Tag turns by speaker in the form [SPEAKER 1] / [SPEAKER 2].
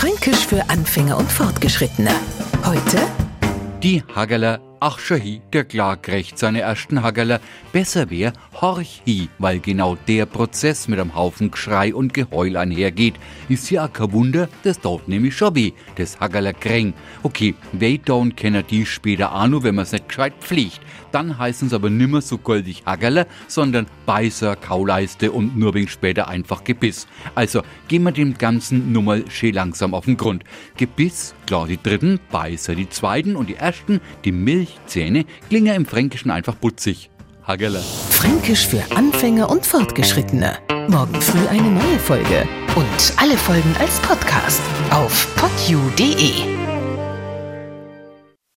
[SPEAKER 1] Fränkisch für Anfänger und Fortgeschrittene. Heute
[SPEAKER 2] Die Haggerler, ach schon hi, der klar kriegt seine ersten Haggerler. Besser wär, horch hi, weil genau der Prozess mit einem Haufen Geschrei und Geheul einhergeht. Ist ja auch kein Wunder, das dauert nämlich schon weh, das Haggerler Kräng. Okay, Waydown kenner die später auch nur, wenn man's nicht gescheit pflegt. Dann heißen's aber nimmer so goldig Haggerler, sondern Beißer, Kauleiste und nur wegen später einfach Gebiss. Also, gehen wir dem Ganzen nur mal schön langsam auf den Grund. Gebiss, klar die dritten, Beißer die zweiten und die ersten, die Milchzähne, klingen im Fränkischen einfach putzig. Haggerler.
[SPEAKER 1] Fränkisch für Anfänger und Fortgeschrittene. Morgen früh eine neue Folge. Und alle Folgen als Podcast auf podu.de.